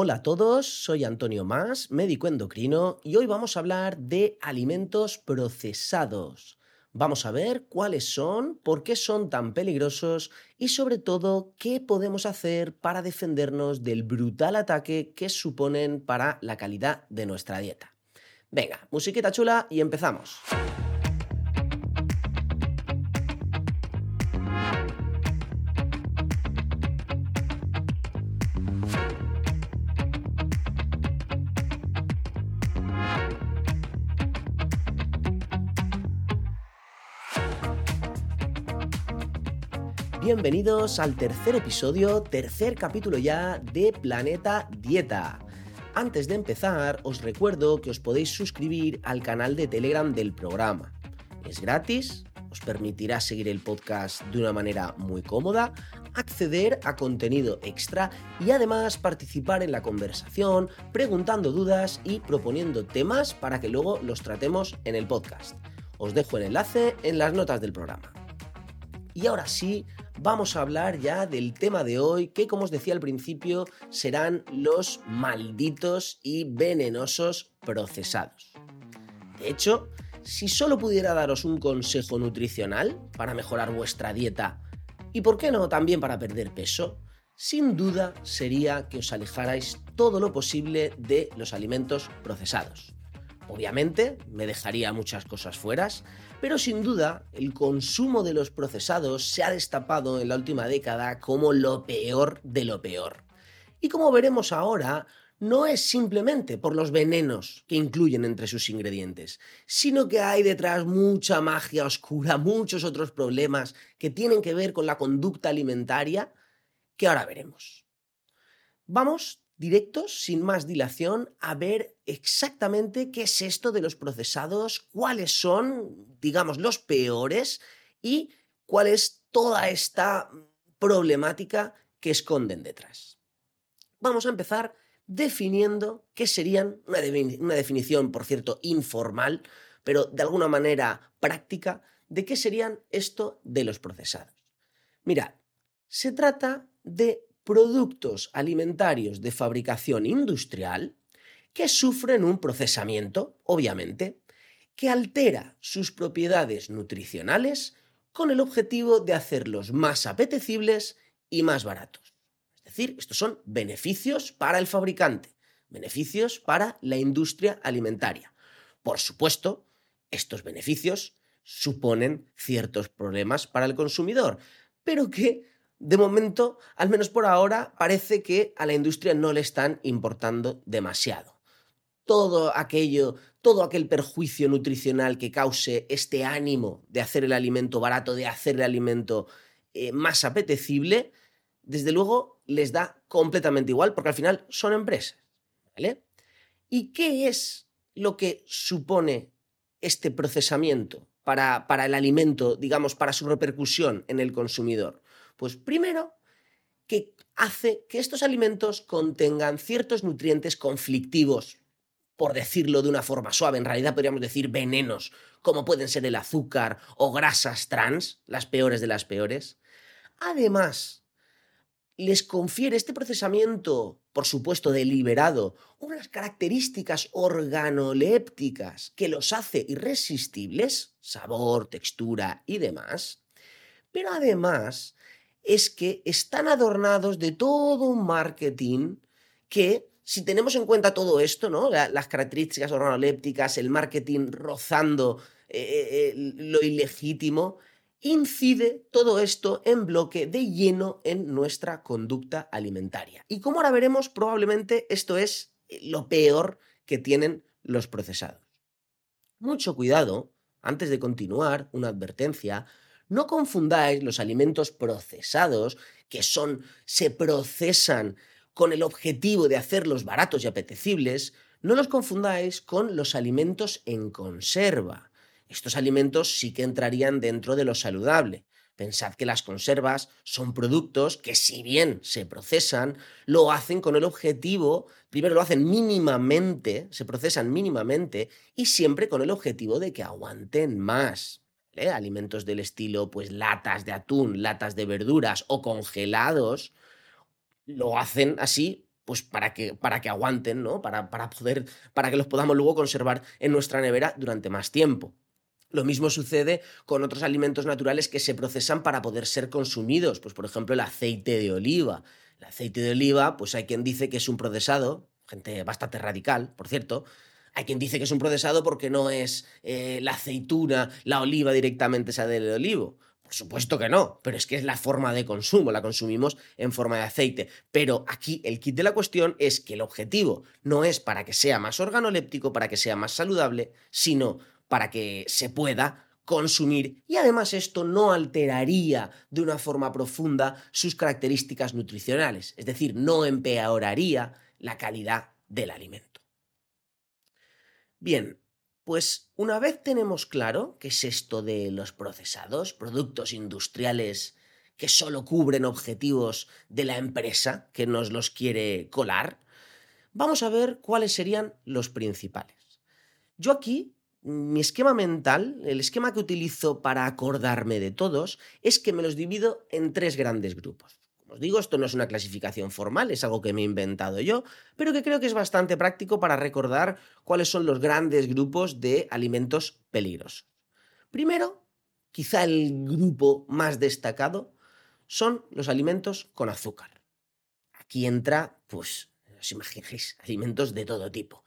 Hola a todos, soy Antonio Más, médico endocrino, y hoy vamos a hablar de alimentos procesados. Vamos a ver cuáles son, por qué son tan peligrosos y sobre todo qué podemos hacer para defendernos del brutal ataque que suponen para la calidad de nuestra dieta. Venga, musiquita chula y empezamos. Bienvenidos al tercer episodio, tercer capítulo ya de Planeta Dieta. Antes de empezar, os recuerdo que os podéis suscribir al canal de Telegram del programa. Es gratis, os permitirá seguir el podcast de una manera muy cómoda, acceder a contenido extra y además participar en la conversación, preguntando dudas y proponiendo temas para que luego los tratemos en el podcast. Os dejo el enlace en las notas del programa. Y ahora sí, vamos a hablar ya del tema de hoy, que como os decía al principio, serán los malditos y venenosos procesados. De hecho, si solo pudiera daros un consejo nutricional para mejorar vuestra dieta y, por qué no, también para perder peso, sin duda sería que os alejarais todo lo posible de los alimentos procesados. Obviamente, me dejaría muchas cosas fuera, pero sin duda el consumo de los procesados se ha destapado en la última década como lo peor de lo peor. Y como veremos ahora, no es simplemente por los venenos que incluyen entre sus ingredientes, sino que hay detrás mucha magia oscura, muchos otros problemas que tienen que ver con la conducta alimentaria que ahora veremos. Vamos directos, sin más dilación, a ver exactamente qué es esto de los procesados, cuáles son, digamos, los peores y cuál es toda esta problemática que esconden detrás. Vamos a empezar definiendo qué serían, una, definición, por cierto, informal, pero de alguna manera práctica, de qué serían esto de los procesados. Mirad, se trata de productos alimentarios de fabricación industrial que sufren un procesamiento, obviamente, que altera sus propiedades nutricionales con el objetivo de hacerlos más apetecibles y más baratos. Es decir, estos son beneficios para el fabricante, beneficios para la industria alimentaria. Por supuesto, estos beneficios suponen ciertos problemas para el consumidor, pero que de momento, al menos por ahora, parece que a la industria no le están importando demasiado. Todo aquello, todo aquel perjuicio nutricional que cause este ánimo de hacer el alimento barato, de hacer el alimento eh, más apetecible, desde luego les da completamente igual porque al final son empresas. ¿vale? ¿Y qué es lo que supone este procesamiento para, para el alimento, digamos, para su repercusión en el consumidor? Pues primero, que hace que estos alimentos contengan ciertos nutrientes conflictivos, por decirlo de una forma suave, en realidad podríamos decir venenos, como pueden ser el azúcar o grasas trans, las peores de las peores. Además, les confiere este procesamiento, por supuesto deliberado, unas características organolépticas que los hace irresistibles, sabor, textura y demás. Pero además es que están adornados de todo un marketing que, si tenemos en cuenta todo esto, ¿no? las características organolépticas, el marketing rozando eh, eh, eh, lo ilegítimo, incide todo esto en bloque de lleno en nuestra conducta alimentaria. Y como ahora veremos, probablemente esto es lo peor que tienen los procesados. Mucho cuidado, antes de continuar, una advertencia, no confundáis los alimentos procesados, que son, se procesan con el objetivo de hacerlos baratos y apetecibles, no los confundáis con los alimentos en conserva. Estos alimentos sí que entrarían dentro de lo saludable. Pensad que las conservas son productos que si bien se procesan, lo hacen con el objetivo, primero lo hacen mínimamente, se procesan mínimamente y siempre con el objetivo de que aguanten más. Alimentos del estilo, pues latas de atún, latas de verduras o congelados, lo hacen así pues para que, para que aguanten, ¿no? Para, para, poder, para que los podamos luego conservar en nuestra nevera durante más tiempo. Lo mismo sucede con otros alimentos naturales que se procesan para poder ser consumidos, pues por ejemplo el aceite de oliva. El aceite de oliva, pues hay quien dice que es un procesado, gente bastante radical, por cierto, hay quien dice que es un procesado porque no es eh, la aceituna, la oliva directamente esa del olivo. Por supuesto que no, pero es que es la forma de consumo, la consumimos en forma de aceite. Pero aquí el kit de la cuestión es que el objetivo no es para que sea más organoléptico, para que sea más saludable, sino para que se pueda consumir y además esto no alteraría de una forma profunda sus características nutricionales, es decir, no empeoraría la calidad del alimento. Bien, pues una vez tenemos claro qué es esto de los procesados, productos industriales que solo cubren objetivos de la empresa que nos los quiere colar, vamos a ver cuáles serían los principales. Yo aquí mi esquema mental, el esquema que utilizo para acordarme de todos, es que me los divido en tres grandes grupos. Os digo, esto no es una clasificación formal, es algo que me he inventado yo, pero que creo que es bastante práctico para recordar cuáles son los grandes grupos de alimentos peligrosos. Primero, quizá el grupo más destacado, son los alimentos con azúcar. Aquí entra, pues, os imagináis, alimentos de todo tipo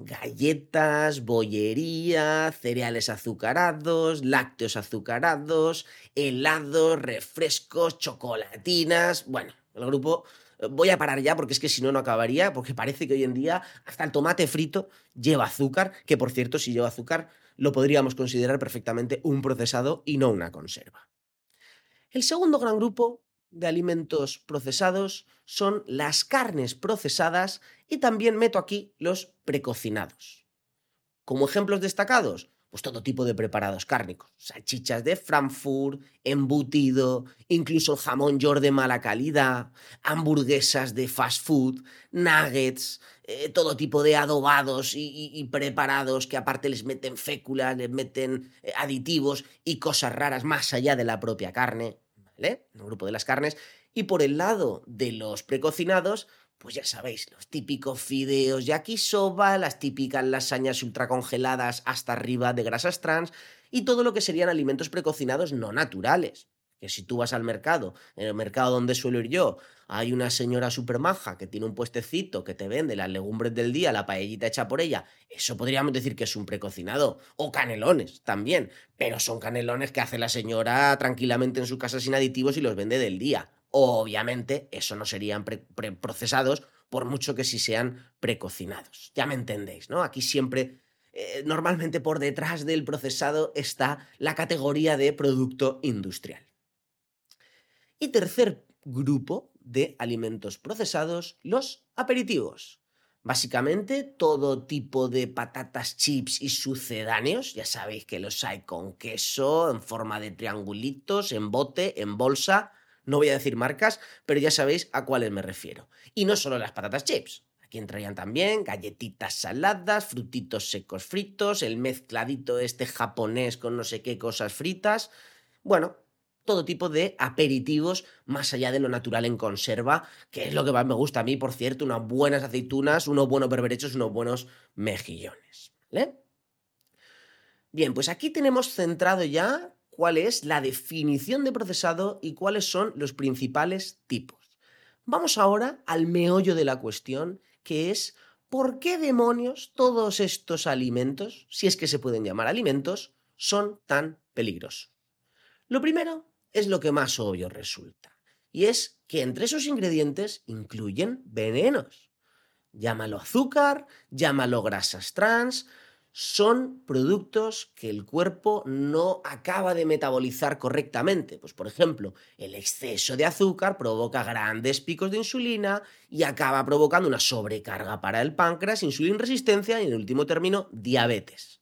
galletas, bollería, cereales azucarados, lácteos azucarados, helados, refrescos, chocolatinas. Bueno, el grupo eh, voy a parar ya porque es que si no, no acabaría, porque parece que hoy en día hasta el tomate frito lleva azúcar, que por cierto, si lleva azúcar, lo podríamos considerar perfectamente un procesado y no una conserva. El segundo gran grupo de alimentos procesados son las carnes procesadas y también meto aquí los precocinados. Como ejemplos destacados, pues todo tipo de preparados cárnicos, salchichas de Frankfurt, embutido, incluso jamón york de mala calidad, hamburguesas de fast food, nuggets, eh, todo tipo de adobados y, preparados que aparte les meten féculas, les meten eh, aditivos y cosas raras más allá de la propia carne. ¿Vale? El grupo de las carnes. Y por el lado de los precocinados, pues ya sabéis, los típicos fideos yakisoba, las típicas lasañas ultracongeladas hasta arriba de grasas trans y todo lo que serían alimentos precocinados no naturales que si tú vas al mercado, en el mercado donde suelo ir yo, hay una señora super maja que tiene un puestecito que te vende las legumbres del día, la paellita hecha por ella, eso podríamos decir que es un precocinado. O canelones también, pero son canelones que hace la señora tranquilamente en su casa sin aditivos y los vende del día. Obviamente, eso no serían procesados, por mucho que sí sean precocinados. Ya me entendéis, ¿no? Aquí siempre eh, normalmente por detrás del procesado está la categoría de producto industrial. Y tercer grupo de alimentos procesados, los aperitivos. Básicamente todo tipo de patatas chips y sucedáneos, ya sabéis que los hay con queso, en forma de triangulitos, en bote, en bolsa, no voy a decir marcas, pero ya sabéis a cuáles me refiero. Y no solo las patatas chips, aquí entrarían también galletitas saladas, frutitos secos fritos, el mezcladito este japonés con no sé qué cosas fritas. Bueno, todo tipo de aperitivos más allá de lo natural en conserva, que es lo que más me gusta a mí, por cierto, unas buenas aceitunas, unos buenos berberechos, unos buenos mejillones. Bien, pues aquí tenemos centrado ya cuál es la definición de procesado y cuáles son los principales tipos. Vamos ahora al meollo de la cuestión, que es ¿por qué demonios todos estos alimentos, si es que se pueden llamar alimentos, son tan peligrosos? Lo primero es lo que más obvio resulta. Y es que entre esos ingredientes incluyen venenos. Llámalo azúcar, llámalo grasas trans, son productos que el cuerpo no acaba de metabolizar correctamente. Pues por ejemplo, el exceso de azúcar provoca grandes picos de insulina y acaba provocando una sobrecarga para el páncreas, insulina resistencia y en último término diabetes.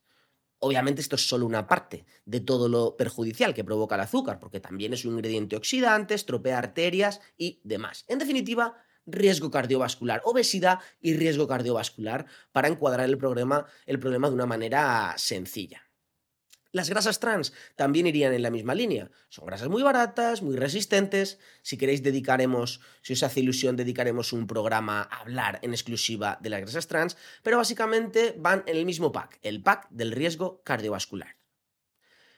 Obviamente esto es solo una parte de todo lo perjudicial que provoca el azúcar, porque también es un ingrediente oxidante, estropea arterias y demás. En definitiva, riesgo cardiovascular, obesidad y riesgo cardiovascular para encuadrar el problema, de una manera sencilla. Las grasas trans también irían en la misma línea. Son grasas muy baratas, muy resistentes. Si queréis dedicaremos, si os hace ilusión, dedicaremos un programa a hablar en exclusiva de las grasas trans, pero básicamente van en el mismo pack, el pack del riesgo cardiovascular.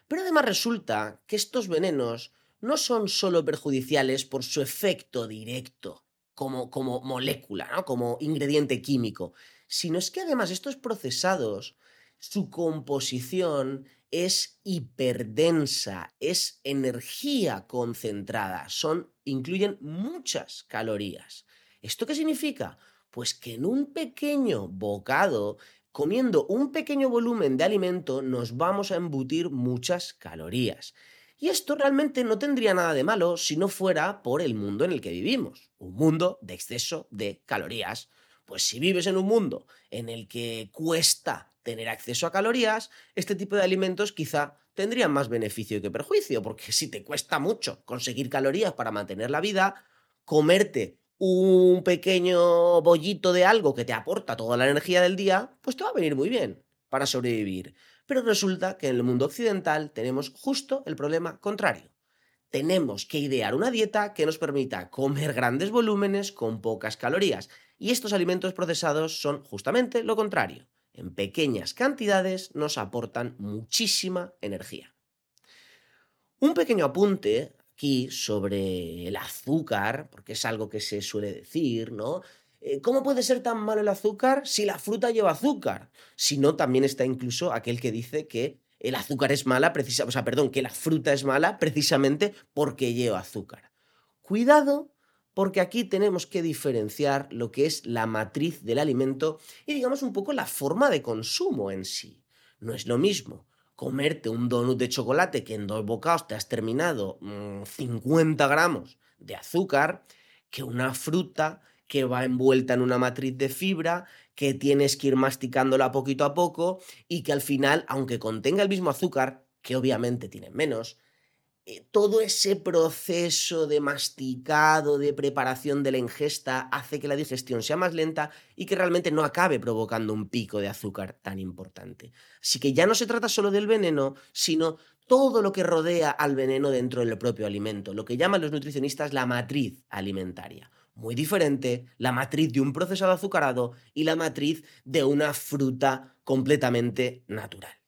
Pero además resulta que estos venenos no son solo perjudiciales por su efecto directo, como, como molécula, ¿no? como ingrediente químico, sino es que además estos procesados, su composición es hiperdensa, es energía concentrada, son, incluyen muchas calorías. ¿Esto qué significa? Pues que en un pequeño bocado, comiendo un pequeño volumen de alimento, nos vamos a embutir muchas calorías. Y esto realmente no tendría nada de malo si no fuera por el mundo en el que vivimos, un mundo de exceso de calorías. Pues si vives en un mundo en el que cuesta tener acceso a calorías, este tipo de alimentos quizá tendrían más beneficio que perjuicio, porque si te cuesta mucho conseguir calorías para mantener la vida, comerte un pequeño bollito de algo que te aporta toda la energía del día, pues te va a venir muy bien para sobrevivir. Pero resulta que en el mundo occidental tenemos justo el problema contrario. Tenemos que idear una dieta que nos permita comer grandes volúmenes con pocas calorías. Y estos alimentos procesados son justamente lo contrario en pequeñas cantidades nos aportan muchísima energía. Un pequeño apunte aquí sobre el azúcar, porque es algo que se suele decir, ¿no? Eh, ¿Cómo puede ser tan malo el azúcar si la fruta lleva azúcar? Si no, también está incluso aquel que dice que el azúcar es mala, precisa, o sea, perdón, que la fruta es mala precisamente porque lleva azúcar. Cuidado porque aquí tenemos que diferenciar lo que es la matriz del alimento y digamos un poco la forma de consumo en sí. No es lo mismo comerte un donut de chocolate que en dos bocados te has terminado 50 mm, gramos de azúcar que una fruta que va envuelta en una matriz de fibra, que tienes que ir masticándola poquito a poco y que al final, aunque contenga el mismo azúcar, que obviamente tiene menos, todo ese proceso de masticado, de preparación de la ingesta, hace que la digestión sea más lenta y que realmente no acabe provocando un pico de azúcar tan importante. Así que ya no se trata solo del veneno, sino todo lo que rodea al veneno dentro del propio alimento, lo que llaman los nutricionistas la matriz alimentaria. Muy diferente la matriz de un procesado azucarado y la matriz de una fruta completamente natural.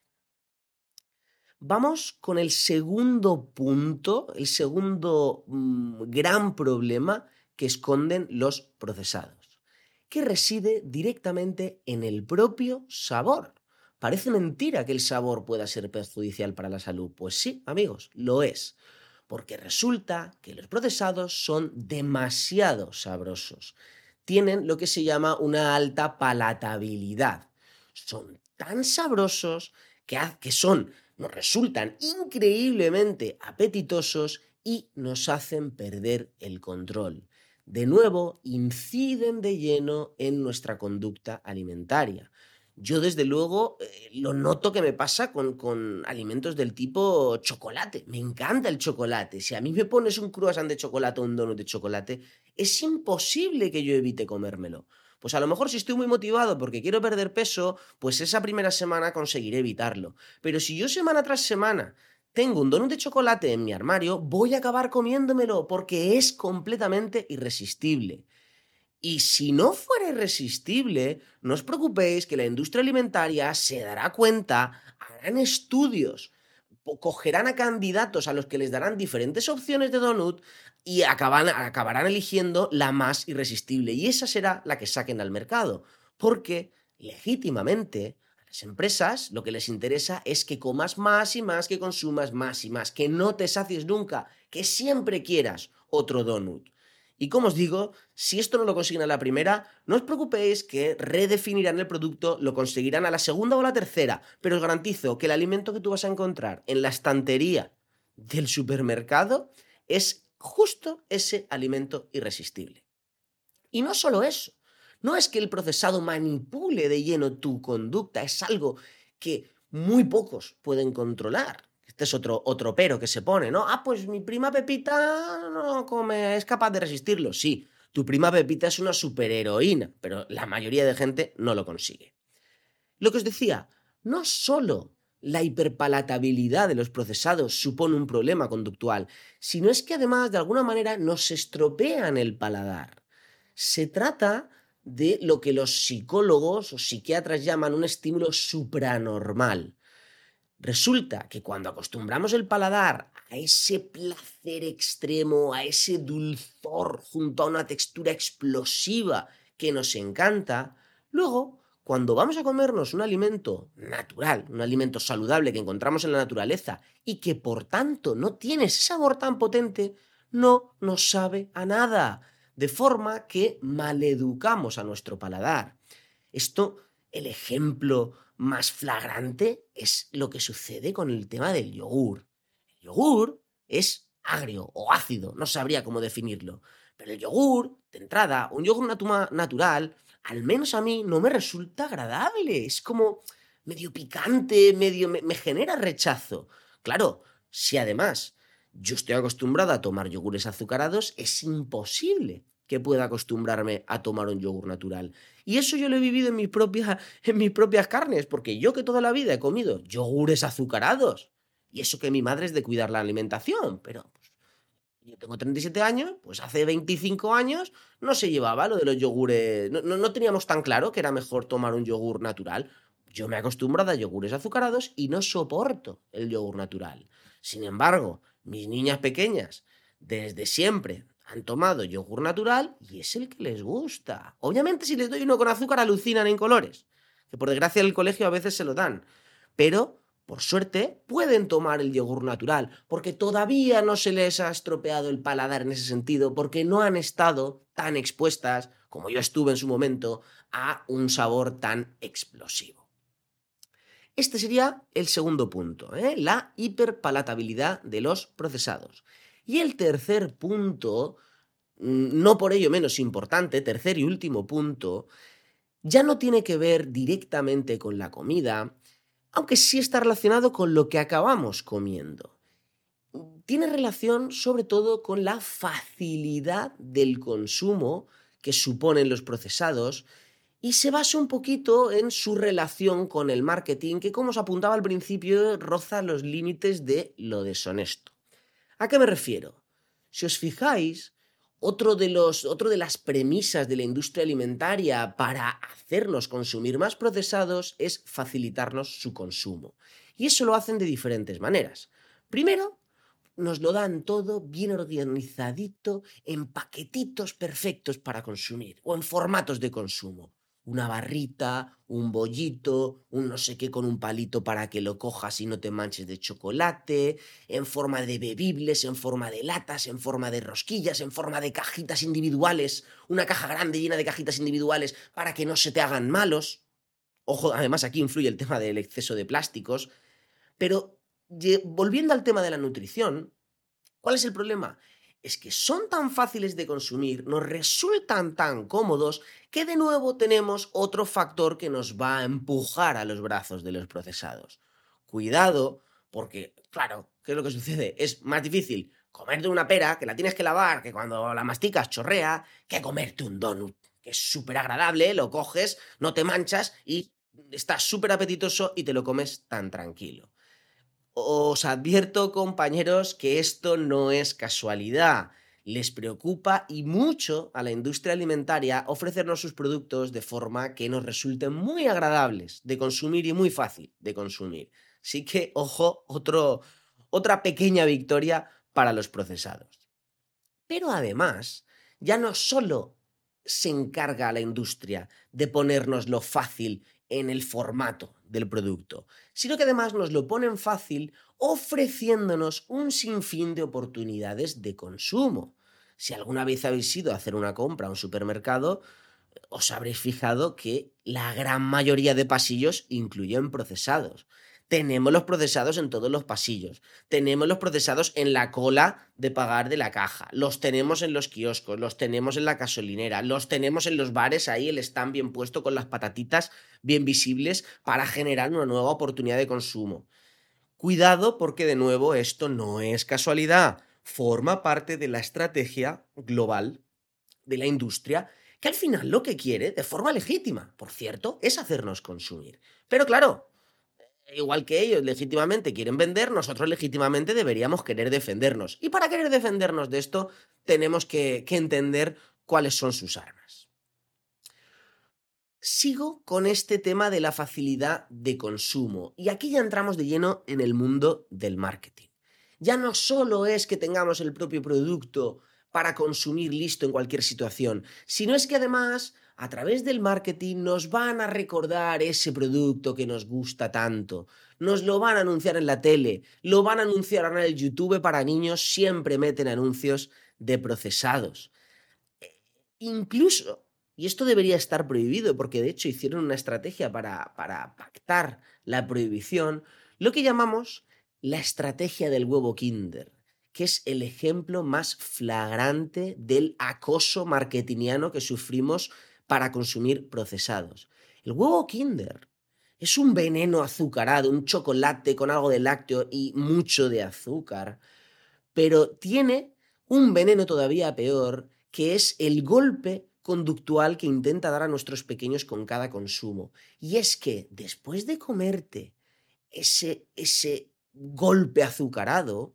Vamos con el segundo punto, el segundo mm, gran problema que esconden los procesados, que reside directamente en el propio sabor. Parece mentira que el sabor pueda ser perjudicial para la salud. Pues sí, amigos, lo es. Porque resulta que los procesados son demasiado sabrosos. Tienen lo que se llama una alta palatabilidad. Son tan sabrosos que, que son nos resultan increíblemente apetitosos y nos hacen perder el control. De nuevo, inciden de lleno en nuestra conducta alimentaria. Yo desde luego eh, lo noto que me pasa con, con, alimentos del tipo chocolate. Me encanta el chocolate. Si a mí me pones un croissant de chocolate o un donut de chocolate, es imposible que yo evite comérmelo. Pues a lo mejor si estoy muy motivado porque quiero perder peso, pues esa primera semana conseguiré evitarlo. Pero si yo semana tras semana tengo un donut de chocolate en mi armario, voy a acabar comiéndomelo porque es completamente irresistible. Y si no fuera irresistible, no os preocupéis que la industria alimentaria se dará cuenta, harán estudios, cogerán a candidatos a los que les darán diferentes opciones de donut y acabarán eligiendo la más irresistible. Y esa será la que saquen al mercado. Porque legítimamente a las empresas lo que les interesa es que comas más y más, que consumas más y más, que no te sacies nunca, que siempre quieras otro donut. Y como os digo, si esto no lo consiguen a la primera, no os preocupéis que redefinirán el producto, lo conseguirán a la segunda o a la tercera, pero os garantizo que el alimento que tú vas a encontrar en la estantería del supermercado es justo ese alimento irresistible. Y no solo eso, no es que el procesado manipule de lleno tu conducta, es algo que muy pocos pueden controlar. Este es otro, otro pero que se pone, ¿no? Ah, pues mi prima Pepita no come, es capaz de resistirlo. Sí, tu prima Pepita es una superheroína, pero la mayoría de gente no lo consigue. Lo que os decía, no solo la hiperpalatabilidad de los procesados supone un problema conductual, sino es que además de alguna manera nos estropean el paladar. Se trata de lo que los psicólogos o psiquiatras llaman un estímulo supranormal. Resulta que cuando acostumbramos el paladar a ese placer extremo, a ese dulzor junto a una textura explosiva que nos encanta, luego cuando vamos a comernos un alimento natural, un alimento saludable que encontramos en la naturaleza y que por tanto no tiene ese sabor tan potente, no nos sabe a nada, de forma que maleducamos a nuestro paladar. Esto, el ejemplo más flagrante es lo que sucede con el tema del yogur. El yogur es agrio o ácido, no sabría cómo definirlo. Pero el yogur, de entrada, un yogur natural, al menos a mí no me resulta agradable. Es como medio picante, medio me, genera rechazo. Claro, si además yo estoy acostumbrado a tomar yogures azucarados, es imposible que pueda acostumbrarme a tomar un yogur natural. Y eso yo lo he vivido en mis, propias, en mis propias carnes, porque yo que toda la vida he comido yogures azucarados. Y eso que mi madre es de cuidar la alimentación, pero yo tengo 37 años, pues hace 25 años no se llevaba lo de los yogures, no, no, teníamos tan claro que era mejor tomar un yogur natural. Yo me he acostumbrado a yogures azucarados y no soporto el yogur natural. Sin embargo, mis niñas pequeñas, desde siempre, han tomado yogur natural y es el que les gusta. Obviamente si les doy uno con azúcar alucinan en colores, que por desgracia en el colegio a veces se lo dan. Pero por suerte, pueden tomar el yogur natural, porque todavía no se les ha estropeado el paladar en ese sentido, porque no han estado tan expuestas, como yo estuve en su momento, a un sabor tan explosivo. Este sería el segundo punto, ¿eh? la hiperpalatabilidad de los procesados. Y el tercer punto, mm, no por ello menos importante, tercer y último punto, ya no tiene que ver directamente con la comida, aunque sí está relacionado con lo que acabamos comiendo. Tiene relación sobre todo con la facilidad del consumo que suponen los procesados y se basa un poquito en su relación con el marketing que, como os apuntaba al principio, roza los límites de lo deshonesto. ¿A qué me refiero? Si os fijáis, otro de, los, otro de las premisas de la industria alimentaria para hacernos consumir más procesados es facilitarnos su consumo. Y eso lo hacen de diferentes maneras. Primero, nos lo dan todo bien organizadito en paquetitos perfectos para consumir o en formatos de consumo una barrita, un bollito, un no sé qué con un palito para que lo cojas y no te manches de chocolate, en forma de bebibles, en forma de latas, en forma de rosquillas, en forma de cajitas individuales, una caja grande llena de cajitas individuales para que no se te hagan malos. Ojo, además aquí influye el tema del exceso de plásticos. Pero volviendo al tema de la nutrición, ¿cuál es el problema? Es que son tan fáciles de consumir, nos resultan tan cómodos, que de nuevo tenemos otro factor que nos va a empujar a los brazos de los procesados. Cuidado, porque, claro, ¿qué es lo que sucede? Es más difícil comerte una pera, que la tienes que lavar, que cuando la masticas chorrea, que comerte un donut, que es súper agradable, lo coges, no te manchas y estás súper apetitoso y te lo comes tan tranquilo. Os advierto, compañeros, que esto no es casualidad. Les preocupa y mucho a la industria alimentaria ofrecernos sus productos de forma que nos resulten muy agradables de consumir y muy fácil de consumir. Así que, ojo, otro, otra pequeña victoria para los procesados. Pero además, ya no solo se encarga a la industria de ponernos lo fácil en el formato del producto, sino que además nos lo ponen fácil ofreciéndonos un sinfín de oportunidades de consumo. Si alguna vez habéis ido a hacer una compra a un supermercado, os habréis fijado que la gran mayoría de pasillos incluyen procesados. Tenemos los procesados en todos los pasillos. Tenemos los procesados en la cola de pagar de la caja. Los tenemos en los kioscos, los tenemos en la gasolinera, los tenemos en los bares ahí, el stand bien puesto con las patatitas bien visibles para generar una nueva oportunidad de consumo. Cuidado porque de nuevo esto no es casualidad, forma parte de la estrategia global de la industria que al final lo que quiere, de forma legítima, por cierto, es hacernos consumir. Pero claro, igual que ellos legítimamente quieren vender, nosotros legítimamente deberíamos querer defendernos. Y para querer defendernos de esto, tenemos que, que entender cuáles son sus armas. Sigo con este tema de la facilidad de consumo y aquí ya entramos de lleno en el mundo del marketing. Ya no solo es que tengamos el propio producto para consumir listo en cualquier situación, sino es que además a través del marketing nos van a recordar ese producto que nos gusta tanto, nos lo van a anunciar en la tele, lo van a anunciar en el YouTube para niños, siempre meten anuncios de procesados. E, incluso, y esto debería estar prohibido porque de hecho hicieron una estrategia para, para pactar la prohibición, lo que llamamos la estrategia del huevo Kinder que es el ejemplo más flagrante del acoso marketingiano que sufrimos para consumir procesados. El huevo Kinder es un veneno azucarado, un chocolate con algo de lácteo y mucho de azúcar, pero tiene un veneno todavía peor, que es el golpe conductual que intenta dar a nuestros pequeños con cada consumo. Y es que después de comerte ese, ese golpe azucarado,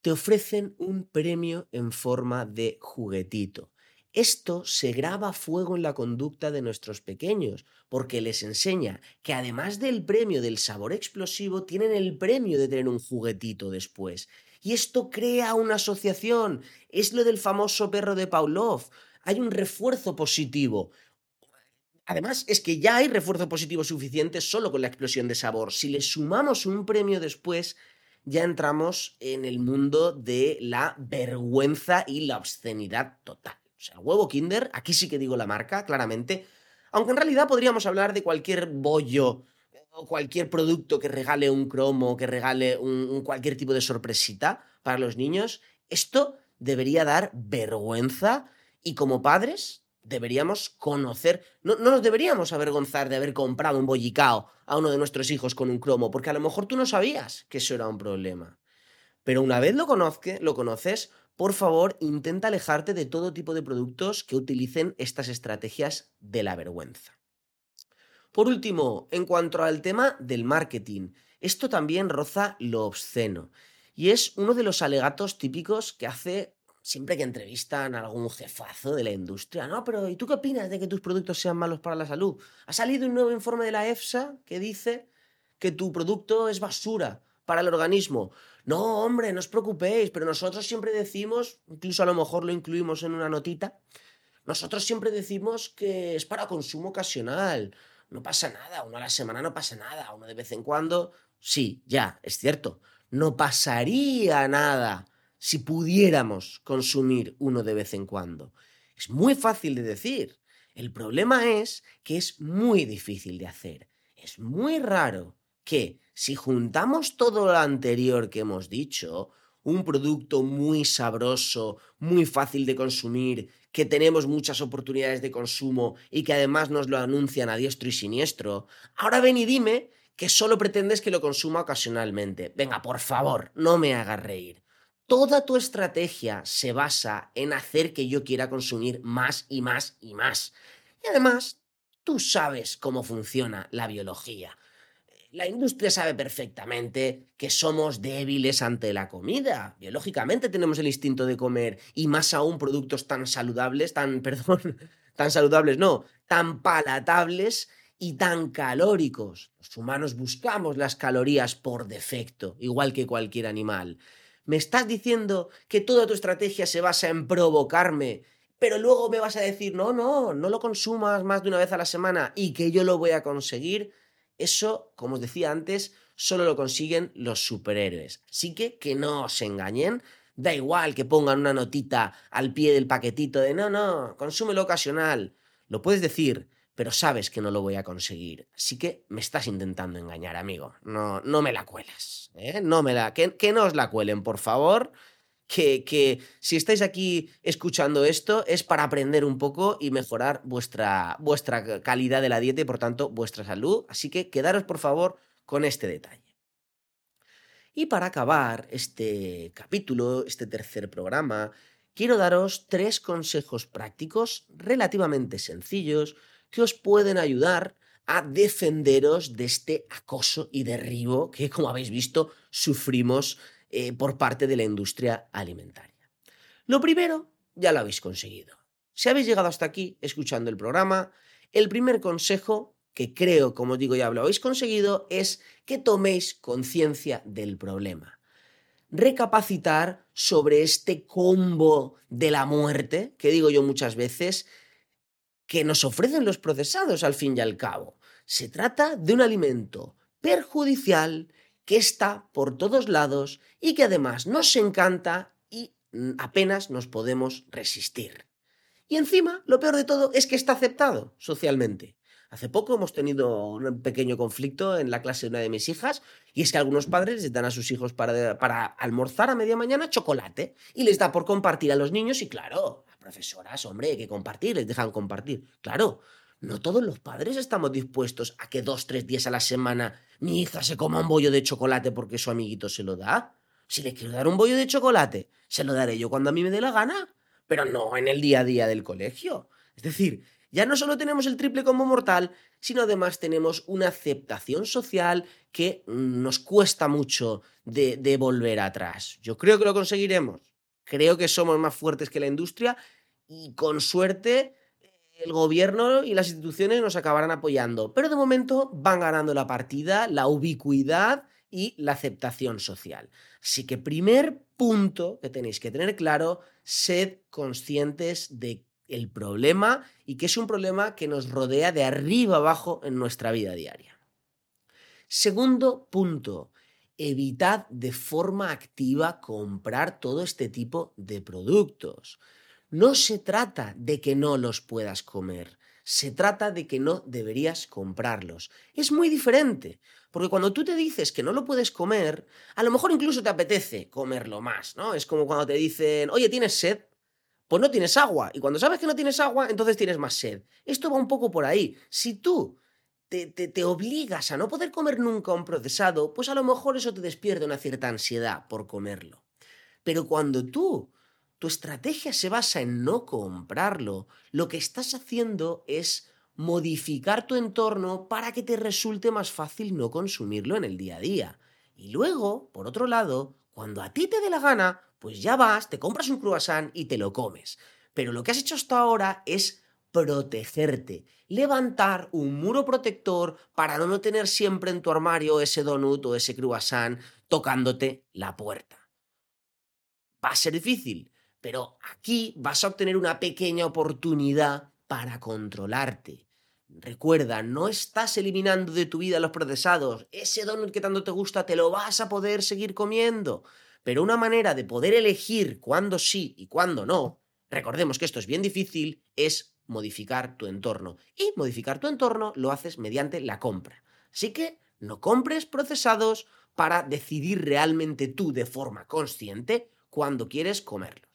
te ofrecen un premio en forma de juguetito. Esto se graba fuego en la conducta de nuestros pequeños, porque les enseña que además del premio del sabor explosivo, tienen el premio de tener un juguetito después. Y esto crea una asociación. Es lo del famoso perro de Pavlov. Hay un refuerzo positivo. Además, es que ya hay refuerzo positivo suficiente solo con la explosión de sabor. Si le sumamos un premio después, ya entramos en el mundo de la vergüenza y la obscenidad total. O sea, huevo Kinder, aquí sí que digo la marca, claramente, aunque en realidad podríamos hablar de cualquier bollo o cualquier producto que regale un cromo, que regale un, cualquier tipo de sorpresita para los niños, esto debería dar vergüenza y como padres deberíamos conocer, no, no, nos deberíamos avergonzar de haber comprado un bollicao a uno de nuestros hijos con un cromo, porque a lo mejor tú no sabías que eso era un problema. Pero una vez lo, conozque, lo conoces, por favor, intenta alejarte de todo tipo de productos que utilicen estas estrategias de la vergüenza. Por último, en cuanto al tema del marketing, esto también roza lo obsceno y es uno de los alegatos típicos que hace siempre que entrevistan a algún jefazo de la industria, no, pero ¿y tú qué opinas de que tus productos sean malos para la salud? Ha salido un nuevo informe de la EFSA que dice que tu producto es basura para el organismo. No, hombre, no os preocupéis, pero nosotros siempre decimos, incluso a lo mejor lo incluimos en una notita, nosotros siempre decimos que es para consumo ocasional. No pasa nada, uno a la semana no pasa nada, uno de vez en cuando, sí, ya, es cierto, no pasaría nada si pudiéramos consumir uno de vez en cuando. Es muy fácil de decir. El problema es que es muy difícil de hacer. Es muy raro que si juntamos todo lo anterior que hemos dicho, un producto muy sabroso, muy fácil de consumir, que tenemos muchas oportunidades de consumo y que además nos lo anuncian a diestro y siniestro, ahora ven y dime que solo pretendes que lo consuma ocasionalmente. Venga, por favor, no me hagas reír toda tu estrategia se basa en hacer que yo quiera consumir más y más y más. Y además, tú sabes cómo funciona la biología. La industria sabe perfectamente que somos débiles ante la comida. Biológicamente tenemos el instinto de comer y más aún productos tan saludables, tan, perdón, tan saludables no, tan palatables y tan calóricos. Los humanos buscamos las calorías por defecto, igual que cualquier animal. ¿Me estás diciendo que toda tu estrategia se basa en provocarme, pero luego me vas a decir, no, no, no lo consumas más de una vez a la semana y que yo lo voy a conseguir? Eso, como os decía antes, solo lo consiguen los superhéroes. Así que que no os engañen. Da igual que pongan una notita al pie del paquetito de no, no, consúmelo ocasional. Lo puedes decir, pero sabes que no lo voy a conseguir. Así que me estás intentando engañar, amigo. No, no me la cuelas. ¿eh? No me la, que, que no os la cuelen, por favor. Que, si estáis aquí escuchando esto es para aprender un poco y mejorar vuestra, vuestra calidad de la dieta y por tanto vuestra salud. Así que quedaros por favor con este detalle. Y para acabar este capítulo, este tercer programa, quiero daros tres consejos prácticos relativamente sencillos que os pueden ayudar a defenderos de este acoso y derribo que, como habéis visto, sufrimos eh, por parte de la industria alimentaria. Lo primero, ya lo habéis conseguido. Si habéis llegado hasta aquí escuchando el programa, el primer consejo que creo, como digo, ya lo habéis conseguido, es que toméis conciencia del problema. Recapacitar sobre este combo de la muerte, que digo yo muchas veces, que nos ofrecen los procesados al fin y al cabo. Se trata de un alimento perjudicial que está por todos lados y que además nos encanta y mm, apenas nos podemos resistir. Y encima, lo peor de todo es que está aceptado socialmente. Hace poco hemos tenido un pequeño conflicto en la clase de una de mis hijas y es que algunos padres les dan a sus hijos para, para almorzar a media mañana chocolate y les da por compartir a los niños y claro, las profesoras, hombre, hay que compartir, les dejan compartir. Claro, no todos los padres estamos dispuestos a que dos, tres días a la semana mi hija se coma un bollo de chocolate porque su amiguito se lo da. Si le quiero dar un bollo de chocolate, se lo daré yo cuando a mí me dé la gana, pero no en el día a día del colegio. Es decir, ya no solo tenemos el triple como mortal, sino además tenemos una aceptación social que nos cuesta mucho de, de volver atrás. Yo creo que lo conseguiremos. Creo que somos más fuertes que la industria y con suerte el gobierno y las instituciones nos acabarán apoyando. Pero de momento van ganando la partida, la ubicuidad y la aceptación social. Así que primer punto que tenéis que tener claro, sed conscientes de el problema y que es un problema que nos rodea de arriba abajo en nuestra vida diaria. Segundo punto, evitad de forma activa comprar todo este tipo de productos. No se trata de que no los puedas comer, se trata de que no deberías comprarlos. Es muy diferente, porque cuando tú te dices que no lo puedes comer, a lo mejor incluso te apetece comerlo más, ¿no? Es como cuando te dicen, oye, ¿tienes sed? pues no tienes agua. Y cuando sabes que no tienes agua, entonces tienes más sed. Esto va un poco por ahí. Si tú te, te, obligas a no poder comer nunca un procesado, pues a lo mejor eso te despierta una cierta ansiedad por comerlo. Pero cuando tú, tu estrategia se basa en no comprarlo, lo que estás haciendo es modificar tu entorno para que te resulte más fácil no consumirlo en el día a día. Y luego, por otro lado, cuando a ti te dé la gana, pues ya vas, te compras un croissant y te lo comes. Pero lo que has hecho hasta ahora es protegerte, levantar un muro protector para no tener siempre en tu armario ese donut o ese croissant tocándote la puerta. Va a ser difícil, pero aquí vas a obtener una pequeña oportunidad para controlarte. Recuerda, no estás eliminando de tu vida los procesados. Ese donut que tanto te gusta te lo vas a poder seguir comiendo. Pero una manera de poder elegir cuándo sí y cuándo no, recordemos que esto es bien difícil, es modificar tu entorno. Y modificar tu entorno lo haces mediante la compra. Así que no compres procesados para decidir realmente tú de forma consciente cuándo quieres comerlos.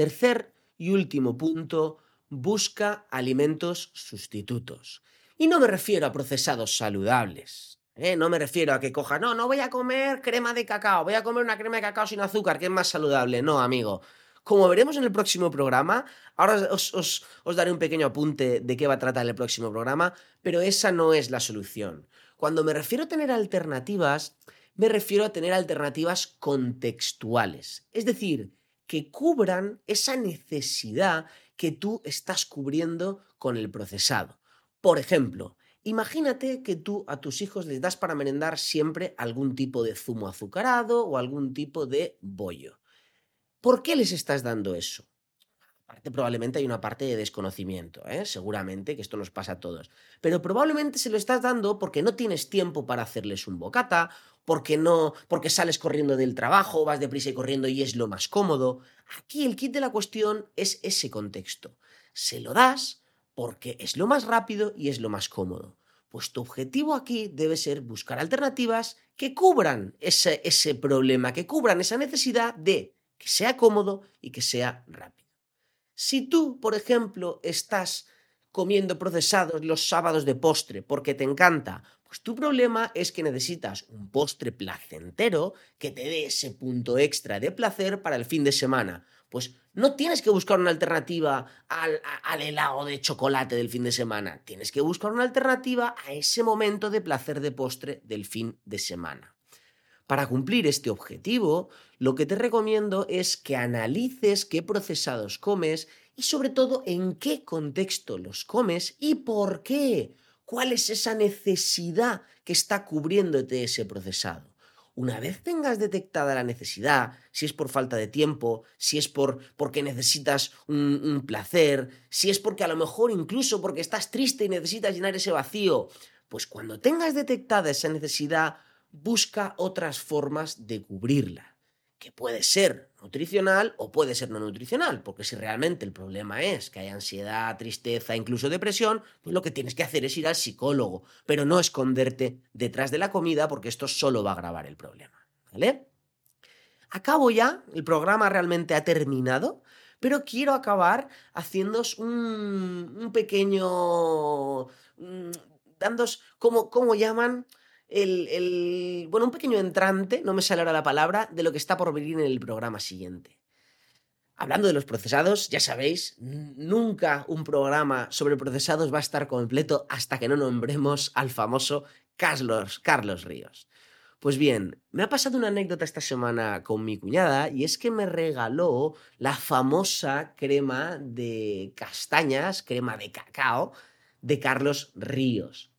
Tercer y último punto, busca alimentos sustitutos. Y no me refiero a procesados saludables. ¿eh? No me refiero a que coja, no, no voy a comer crema de cacao, voy a comer una crema de cacao sin azúcar, que es más saludable. No, amigo. Como veremos en el próximo programa, ahora os, os, daré un pequeño apunte de qué va a tratar el próximo programa, pero esa no es la solución. Cuando me refiero a tener alternativas, me refiero a tener alternativas contextuales, es decir, que cubran esa necesidad que tú estás cubriendo con el procesado. Por ejemplo, Imagínate que tú a tus hijos les das para merendar siempre algún tipo de zumo azucarado o algún tipo de bollo. ¿Por qué les estás dando eso? Probablemente hay una parte de desconocimiento, ¿eh? seguramente que esto nos pasa a todos. Pero probablemente se lo estás dando porque no tienes tiempo para hacerles un bocata, porque no, porque sales corriendo del trabajo, vas deprisa y corriendo y es lo más cómodo. Aquí el kit de la cuestión es ese contexto. Se lo das porque es lo más rápido y es lo más cómodo. Pues tu objetivo aquí debe ser buscar alternativas que cubran ese, ese problema, que cubran esa necesidad de que sea cómodo y que sea rápido. Si tú, por ejemplo, estás comiendo procesados los sábados de postre porque te encanta, Pues tu problema es que necesitas un postre placentero que te dé ese punto extra de placer para el fin de semana. Pues no tienes que buscar una alternativa al, helado de chocolate del fin de semana. Tienes que buscar una alternativa a ese momento de placer de postre del fin de semana. Para cumplir este objetivo, lo que te recomiendo es que analices qué procesados comes y sobre todo en qué contexto los comes y por qué. ¿Cuál es esa necesidad que está cubriéndote ese procesado? Una vez tengas detectada la necesidad, si es por falta de tiempo, si es por porque necesitas un, un, placer, si es porque a lo mejor incluso porque estás triste y necesitas llenar ese vacío, pues cuando tengas detectada esa necesidad, busca otras formas de cubrirla que puede ser nutricional o puede ser no nutricional, porque si realmente el problema es que hay ansiedad, tristeza, incluso depresión, pues lo que tienes que hacer es ir al psicólogo, pero no esconderte detrás de la comida porque esto solo va a agravar el problema, ¿vale? Acabo ya, el programa realmente ha terminado, pero quiero acabar haciéndos un, pequeño... Mm, dándos, ¿cómo, cómo llaman? El, bueno, un pequeño entrante, no me sale ahora la palabra, de lo que está por venir en el programa siguiente. Hablando de los procesados, ya sabéis, nunca un programa sobre procesados va a estar completo hasta que no nombremos al famoso Carlos, Carlos Ríos. Pues bien, me ha pasado una anécdota esta semana con mi cuñada y es que me regaló la famosa crema de castañas, crema de cacao de Carlos Ríos.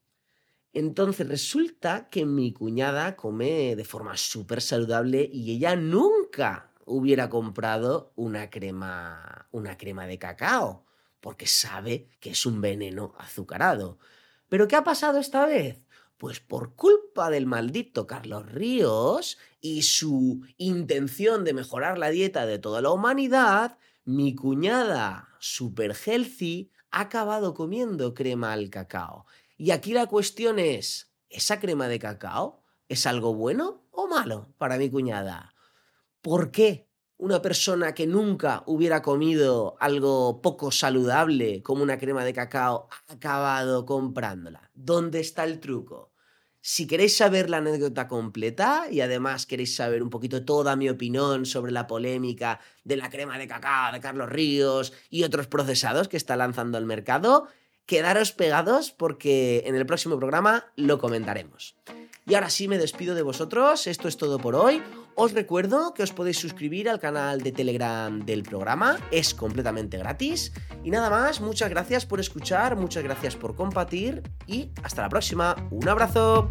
Entonces resulta que mi cuñada come de forma súper saludable y ella nunca hubiera comprado una crema, una crema de cacao, porque sabe que es un veneno azucarado. ¿Pero qué ha pasado esta vez? Pues por culpa del maldito Carlos Ríos y su intención de mejorar la dieta de toda la humanidad, mi cuñada super healthy ha acabado comiendo crema al cacao. Y aquí la cuestión es, ¿esa crema de cacao es algo bueno o malo para mi cuñada? ¿Por qué una persona que nunca hubiera comido algo poco saludable como una crema de cacao ha acabado comprándola? ¿Dónde está el truco? Si queréis saber la anécdota completa y además queréis saber un poquito toda mi opinión sobre la polémica de la crema de cacao de Carlos Ríos y otros procesados que está lanzando al mercado, quedaros pegados porque en el próximo programa lo comentaremos. Y ahora sí me despido de vosotros, esto es todo por hoy. Os recuerdo que os podéis suscribir al canal de Telegram del programa, es completamente gratis. Y nada más, muchas gracias por escuchar, muchas gracias por compartir y hasta la próxima. Un abrazo.